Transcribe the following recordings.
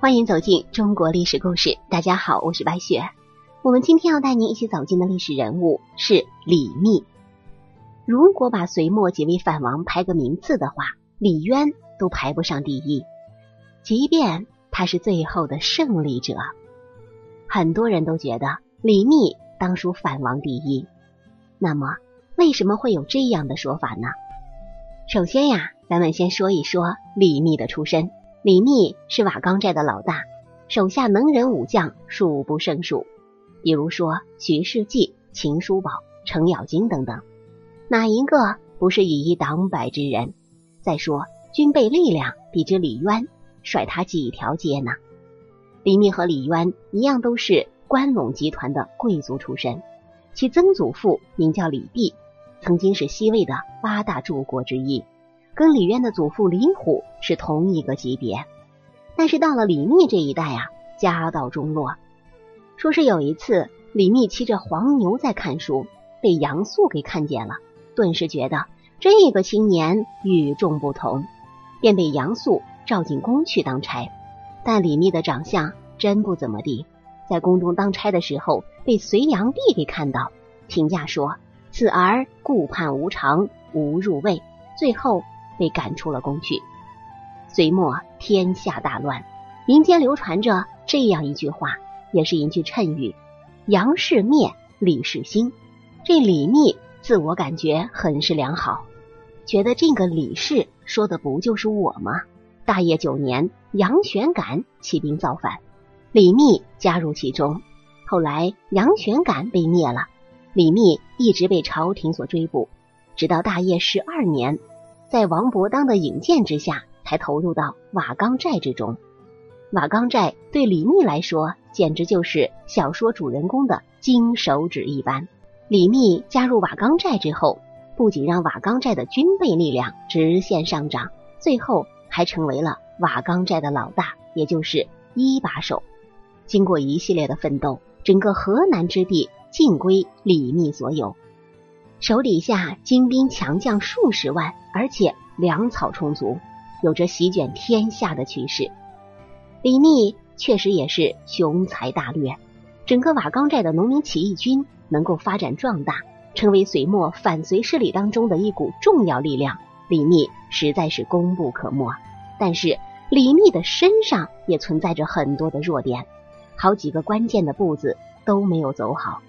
欢迎走进中国历史故事。大家好，我是白雪。我们今天要带您一起走进的历史人物是李密。如果把隋末几位反王排个名次的话，李渊都排不上第一，即便他是最后的胜利者。很多人都觉得李密当属反王第一。那么，为什么会有这样的说法呢？首先呀，咱们先说一说李密的出身。李密是瓦岗寨的老大，手下能人武将数不胜数，比如说徐世绩、秦叔宝、程咬金等等，哪一个不是以一挡百之人？再说军备力量比之李渊，甩他几条街呢？李密和李渊一样，都是关陇集团的贵族出身，其曾祖父名叫李弼，曾经是西魏的八大柱国之一。跟李渊的祖父李虎是同一个级别，但是到了李密这一代啊，家道中落。说是有一次，李密骑着黄牛在看书，被杨素给看见了，顿时觉得这个青年与众不同，便被杨素召进宫去当差。但李密的长相真不怎么地，在宫中当差的时候，被隋炀帝给看到，评价说此儿顾盼无常，无入位，最后。被赶出了宫去。隋末天下大乱，民间流传着这样一句话，也是一句谶语：“杨氏灭，李氏兴。”这李密自我感觉很是良好，觉得这个李氏说的不就是我吗？大业九年，杨玄感起兵造反，李密加入其中。后来杨玄感被灭了，李密一直被朝廷所追捕，直到大业十二年。在王伯当的引荐之下，才投入到瓦岗寨之中。瓦岗寨对李密来说，简直就是小说主人公的金手指一般。李密加入瓦岗寨之后，不仅让瓦岗寨的军备力量直线上涨，最后还成为了瓦岗寨的老大，也就是一把手。经过一系列的奋斗，整个河南之地尽归李密所有。手底下精兵强将数十万，而且粮草充足，有着席卷天下的趋势。李密确实也是雄才大略，整个瓦岗寨的农民起义军能够发展壮大，成为隋末反隋势力当中的一股重要力量。李密实在是功不可没，但是李密的身上也存在着很多的弱点，好几个关键的步子都没有走好。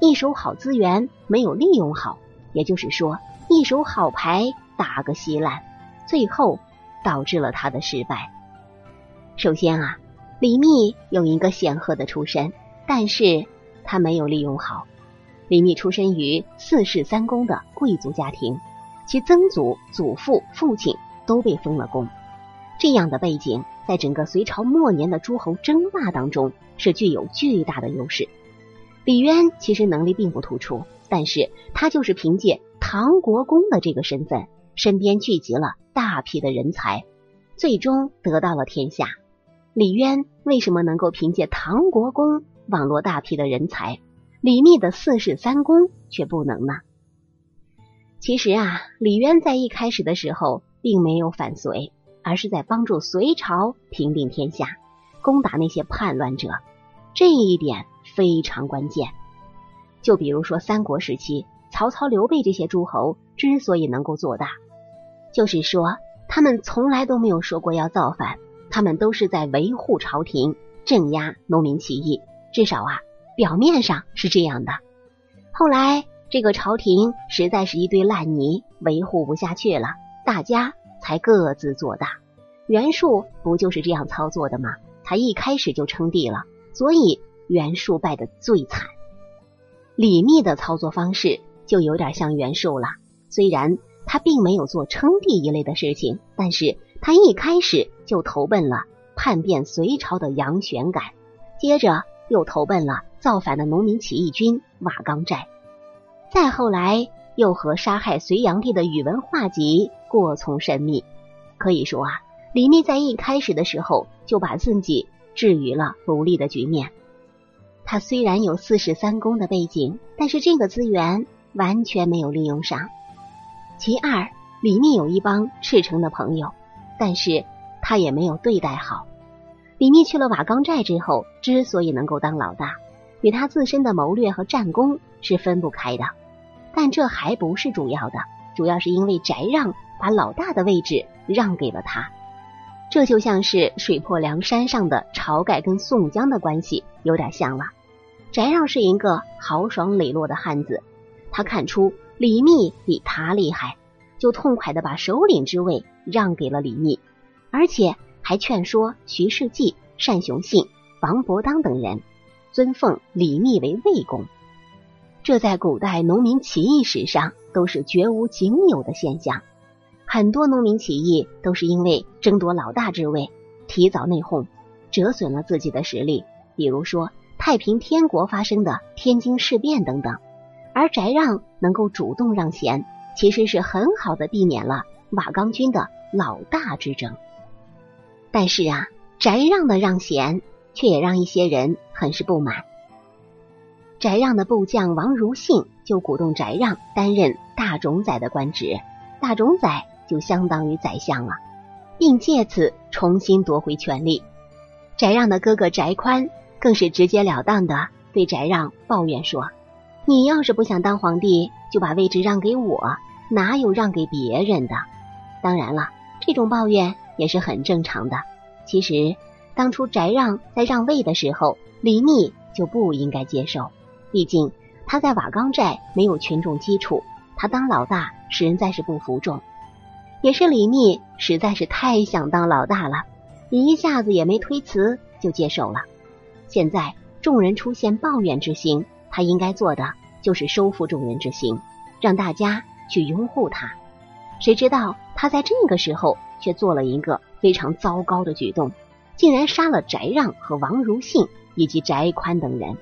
一手好资源没有利用好，也就是说，一手好牌打个稀烂，最后导致了他的失败。首先啊，李密有一个显赫的出身，但是他没有利用好。李密出身于四世三公的贵族家庭，其曾祖、祖父、父亲都被封了公，这样的背景，在整个隋朝末年的诸侯争霸当中是具有巨大的优势。李渊其实能力并不突出，但是他就是凭借唐国公的这个身份，身边聚集了大批的人才，最终得到了天下。李渊为什么能够凭借唐国公网罗大批的人才，李密的四世三公却不能呢？其实啊，李渊在一开始的时候并没有反隋，而是在帮助隋朝平定天下，攻打那些叛乱者。这一点。非常关键。就比如说三国时期，曹操、刘备这些诸侯之所以能够做大，就是说他们从来都没有说过要造反，他们都是在维护朝廷、镇压农民起义。至少啊，表面上是这样的。后来这个朝廷实在是一堆烂泥，维护不下去了，大家才各自做大。袁术不就是这样操作的吗？他一开始就称帝了，所以。袁术败得最惨，李密的操作方式就有点像袁术了。虽然他并没有做称帝一类的事情，但是他一开始就投奔了叛变隋朝的杨玄感，接着又投奔了造反的农民起义军瓦岗寨，再后来又和杀害隋炀帝的宇文化及过从甚密。可以说啊，李密在一开始的时候就把自己置于了不利的局面。他虽然有四世三公的背景，但是这个资源完全没有利用上。其二，李密有一帮赤诚的朋友，但是他也没有对待好。李密去了瓦岗寨之后，之所以能够当老大，与他自身的谋略和战功是分不开的。但这还不是主要的，主要是因为翟让把老大的位置让给了他。这就像是水泊梁山上的晁盖跟宋江的关系有点像了。翟让是一个豪爽磊落的汉子，他看出李密比他厉害，就痛快的把首领之位让给了李密，而且。还劝说徐世绩、单雄信、王伯当等人尊奉李密为魏公，这在古代农民起义史上都是绝无仅有的现象。很多农民起义都是因为争夺老大之位，提早内讧，折损了自己的实力。比如说太平天国发生的天津事变等等。而翟让能够主动让贤，其实是很好的避免了瓦岗军的老大之争。但是啊，翟让的让贤，却也让一些人很是不满。翟让的部将王如信就鼓动翟让担任大冢宰的官职，大冢宰就相当于宰相了，并借此重新夺回权力。翟让的哥哥翟宽更是直截了当的对翟让抱怨说：“你要是不想当皇帝，就把位置让给我，哪有让给别人的？”当然了，这种抱怨。也是很正常的。其实，当初翟让在让位的时候，李密就不应该接受。毕竟他在瓦岗寨没有群众基础，他当老大实在是不服众。也是李密实在是太想当老大了，一下子也没推辞就接受了。现在众人出现抱怨之心，他应该做的就是收复众人之心，让大家去拥护他。谁知道他在这个时候。却做了一个非常糟糕的举动，竟然杀了翟让和王如信以及翟宽等人。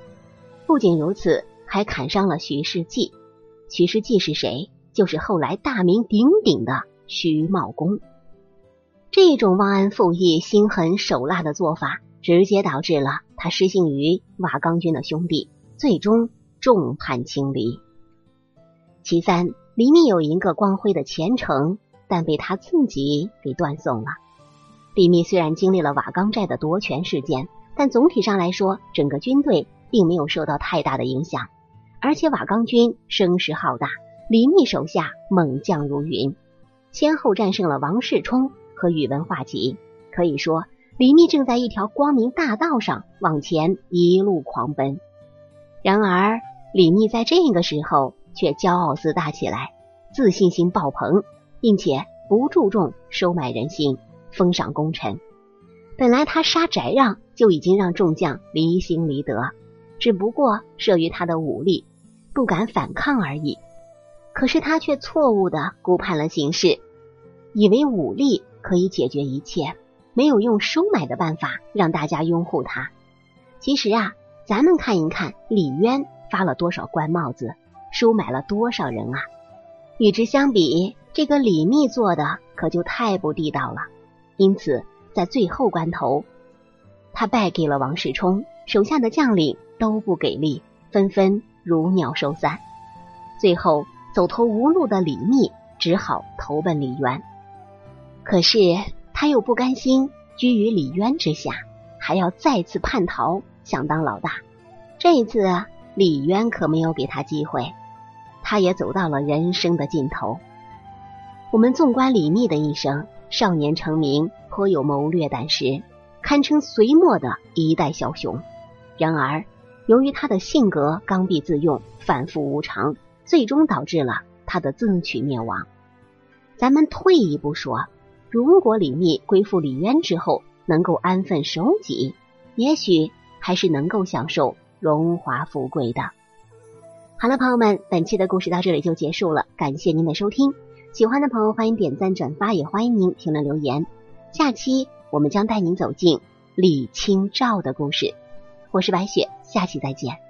不仅如此，还砍伤了徐世绩。徐世绩是谁？就是后来大名鼎鼎的徐茂公。这种忘恩负义、心狠手辣的做法，直接导致了他失信于瓦岗军的兄弟，最终众叛亲离。其三，李密有一个光辉的前程。但被他自己给断送了。李密虽然经历了瓦岗寨的夺权事件，但总体上来说，整个军队并没有受到太大的影响。而且瓦岗军声势浩大，李密手下猛将如云，先后战胜了王世充和宇文化及。可以说，李密正在一条光明大道上往前一路狂奔。然而，李密在这个时候却骄傲自大起来，自信心爆棚。并且不注重收买人心、封赏功臣。本来他杀翟让就已经让众将离心离德，只不过慑于他的武力，不敢反抗而已。可是他却错误的估判了形势，以为武力可以解决一切，没有用收买的办法让大家拥护他。其实啊，咱们看一看李渊发了多少官帽子，收买了多少人啊！与之相比。这个李密做的可就太不地道了，因此在最后关头，他败给了王世充，手下的将领都不给力，纷纷如鸟收散。最后走投无路的李密只好投奔李渊，可是他又不甘心居于李渊之下，还要再次叛逃，想当老大。这一次李渊可没有给他机会，他也走到了人生的尽头。我们纵观李密的一生，少年成名，颇有谋略胆识，堪称隋末的一代枭雄。然而，由于他的性格刚愎自用、反复无常，最终导致了他的自取灭亡。咱们退一步说，如果李密归附李渊之后，能够安分守己，也许还是能够享受荣华富贵的。好了，朋友们，本期的故事到这里就结束了，感谢您的收听。喜欢的朋友欢迎点赞转发，也欢迎您评论留言。下期我们将带您走进李清照的故事。我是白雪，下期再见。